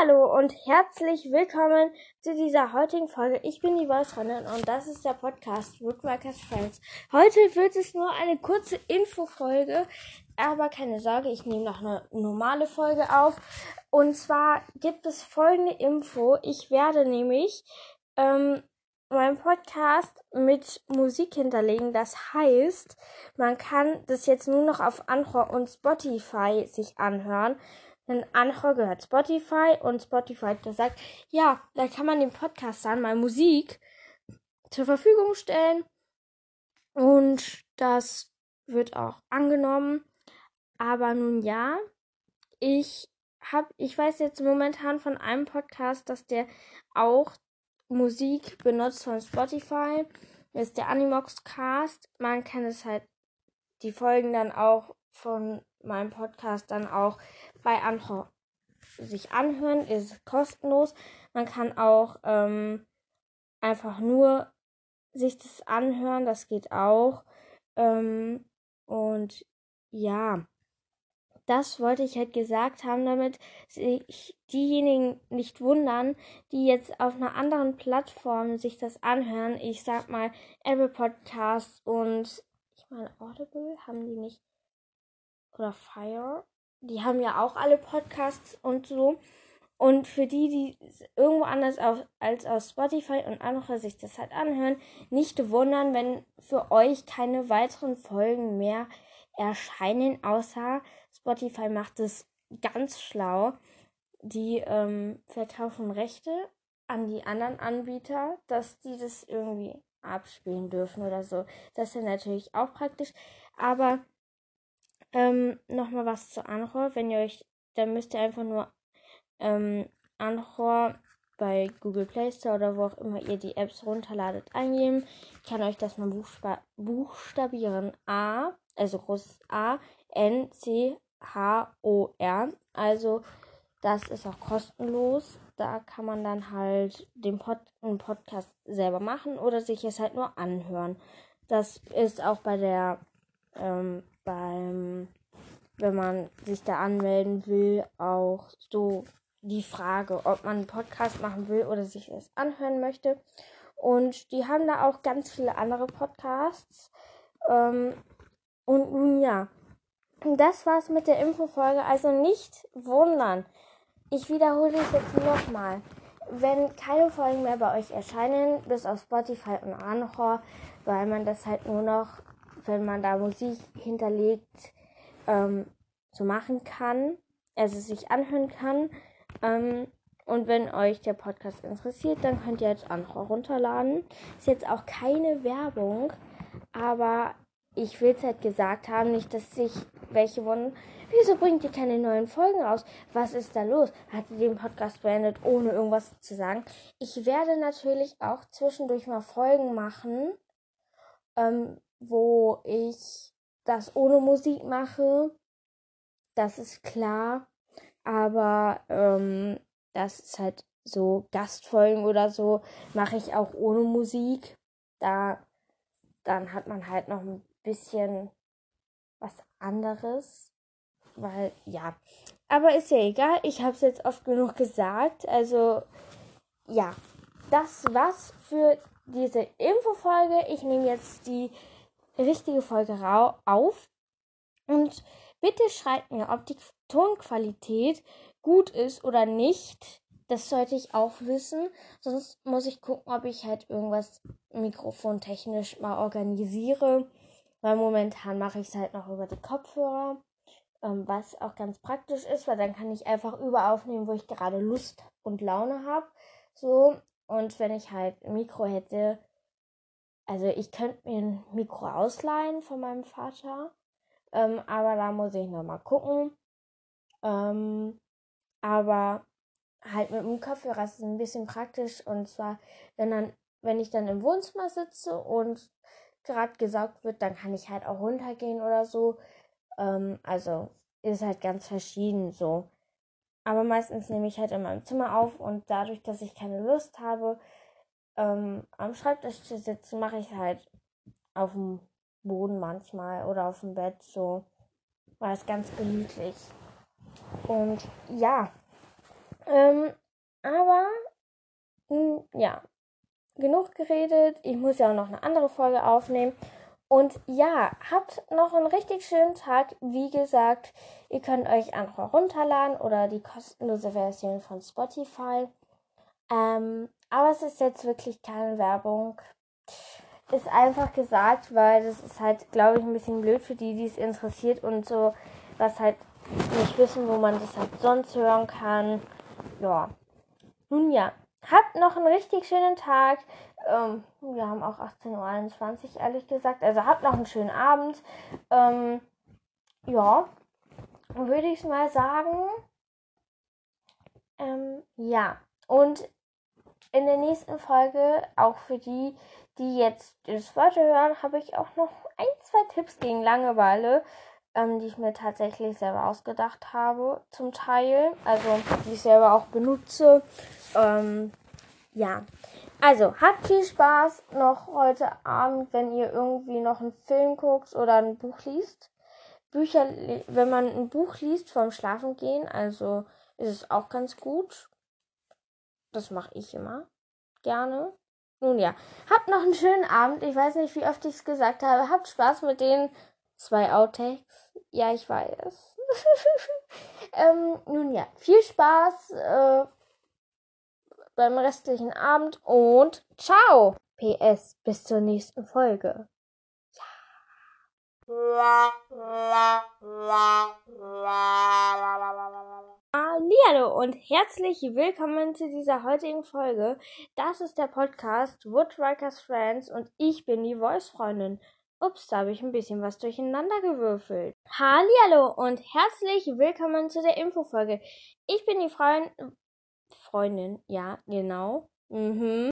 Hallo und herzlich willkommen zu dieser heutigen Folge. Ich bin die Voice und das ist der Podcast Woodworkers Friends. Heute wird es nur eine kurze Infofolge, aber keine Sorge, ich nehme noch eine normale Folge auf. Und zwar gibt es folgende Info. Ich werde nämlich ähm, meinen Podcast mit Musik hinterlegen. Das heißt, man kann das jetzt nur noch auf Anchor und Spotify sich anhören. Denn Anchor gehört Spotify und Spotify hat gesagt, ja, da kann man den Podcast dann mal Musik zur Verfügung stellen. Und das wird auch angenommen. Aber nun ja, ich hab, ich weiß jetzt momentan von einem Podcast, dass der auch Musik benutzt von Spotify. Das ist der Animox Cast. Man kann es halt die Folgen dann auch von meinem Podcast dann auch bei Anchor sich anhören. Ist kostenlos. Man kann auch ähm, einfach nur sich das anhören. Das geht auch. Ähm, und ja, das wollte ich halt gesagt haben, damit sich diejenigen nicht wundern, die jetzt auf einer anderen Plattform sich das anhören. Ich sag mal, Apple Podcasts und ich meine Audible haben die nicht oder Fire. Die haben ja auch alle Podcasts und so. Und für die, die irgendwo anders auf, als auf Spotify und andere sich das halt anhören, nicht wundern, wenn für euch keine weiteren Folgen mehr erscheinen, außer Spotify macht es ganz schlau. Die ähm, verkaufen Rechte an die anderen Anbieter, dass die das irgendwie abspielen dürfen oder so. Das ist ja natürlich auch praktisch. Aber ähm, nochmal was zu Anchor. Wenn ihr euch, dann müsst ihr einfach nur ähm, Anchor bei Google Play Store oder wo auch immer ihr die Apps runterladet eingeben. Ich kann euch das mal buchstabieren. A, also großes A, N, C, H, O, R. Also das ist auch kostenlos. Da kann man dann halt den Pod Podcast selber machen oder sich es halt nur anhören. Das ist auch bei der ähm, beim, wenn man sich da anmelden will, auch so die Frage, ob man einen Podcast machen will oder sich das anhören möchte. Und die haben da auch ganz viele andere Podcasts. Ähm, und nun ja, das war's mit der Infofolge. Also nicht wundern. Ich wiederhole es jetzt nochmal. Wenn keine Folgen mehr bei euch erscheinen, bis auf Spotify und Anchor, weil man das halt nur noch wenn man da Musik hinterlegt, ähm, so machen kann, also sich anhören kann. Ähm, und wenn euch der Podcast interessiert, dann könnt ihr jetzt andere runterladen. Ist jetzt auch keine Werbung, aber ich will es halt gesagt haben, nicht, dass sich welche wundern, wieso bringt ihr keine neuen Folgen raus? Was ist da los? Hat ihr den Podcast beendet, ohne irgendwas zu sagen? Ich werde natürlich auch zwischendurch mal Folgen machen, ähm, wo ich das ohne Musik mache. Das ist klar. Aber ähm, das ist halt so Gastfolgen oder so mache ich auch ohne Musik. Da dann hat man halt noch ein bisschen was anderes. Weil, ja. Aber ist ja egal. Ich habe es jetzt oft genug gesagt. Also, ja. Das war's für diese Infofolge. Ich nehme jetzt die richtige Folge auf. Und bitte schreibt mir, ob die Tonqualität gut ist oder nicht. Das sollte ich auch wissen. Sonst muss ich gucken, ob ich halt irgendwas mikrofontechnisch mal organisiere. Weil momentan mache ich es halt noch über die Kopfhörer. Ähm, was auch ganz praktisch ist, weil dann kann ich einfach über aufnehmen, wo ich gerade Lust und Laune habe. So. Und wenn ich halt Mikro hätte, also ich könnte mir ein Mikro ausleihen von meinem Vater, ähm, aber da muss ich nochmal gucken. Ähm, aber halt mit dem Kopfhörer ist es ein bisschen praktisch und zwar, wenn dann, wenn ich dann im Wohnzimmer sitze und gerade gesaugt wird, dann kann ich halt auch runtergehen oder so. Ähm, also ist halt ganz verschieden so. Aber meistens nehme ich halt in meinem Zimmer auf und dadurch, dass ich keine Lust habe, ähm, am Schreibtisch zu sitzen, mache ich halt auf dem Boden manchmal oder auf dem Bett so. War es ganz gemütlich. Und ja, Ähm, aber, mh, hm, ja, genug geredet. Ich muss ja auch noch eine andere Folge aufnehmen. Und ja, habt noch einen richtig schönen Tag. Wie gesagt, ihr könnt euch einfach runterladen oder die kostenlose Version von Spotify. Ähm, aber es ist jetzt wirklich keine Werbung. Ist einfach gesagt, weil das ist halt, glaube ich, ein bisschen blöd für die, die es interessiert und so, was halt nicht wissen, wo man das halt sonst hören kann. Ja. Nun ja, habt noch einen richtig schönen Tag. Ähm, wir haben auch 18.21 Uhr, ehrlich gesagt. Also habt noch einen schönen Abend. Ähm, ja, würde ich mal sagen. Ähm, ja, und in der nächsten Folge, auch für die, die jetzt das Wort hören, habe ich auch noch ein, zwei Tipps gegen Langeweile, ähm, die ich mir tatsächlich selber ausgedacht habe, zum Teil. Also, die ich selber auch benutze. Ähm, ja. Also, habt viel Spaß noch heute Abend, wenn ihr irgendwie noch einen Film guckt oder ein Buch liest. Bücher, wenn man ein Buch liest vorm Schlafengehen, also ist es auch ganz gut. Das mache ich immer gerne. Nun ja, habt noch einen schönen Abend. Ich weiß nicht, wie oft ich es gesagt habe. Habt Spaß mit den zwei Outtakes. Ja, ich weiß. ähm, nun ja, viel Spaß. Äh, beim restlichen Abend und ciao. PS, bis zur nächsten Folge. Hallo und herzlich willkommen zu dieser heutigen Folge. Das ist der Podcast Woodrikers Friends und ich bin die Voice-Freundin. Ups, da habe ich ein bisschen was durcheinander gewürfelt. Hallo und herzlich willkommen zu der Infofolge. Ich bin die Freundin Freundin, ja, genau. Mhm.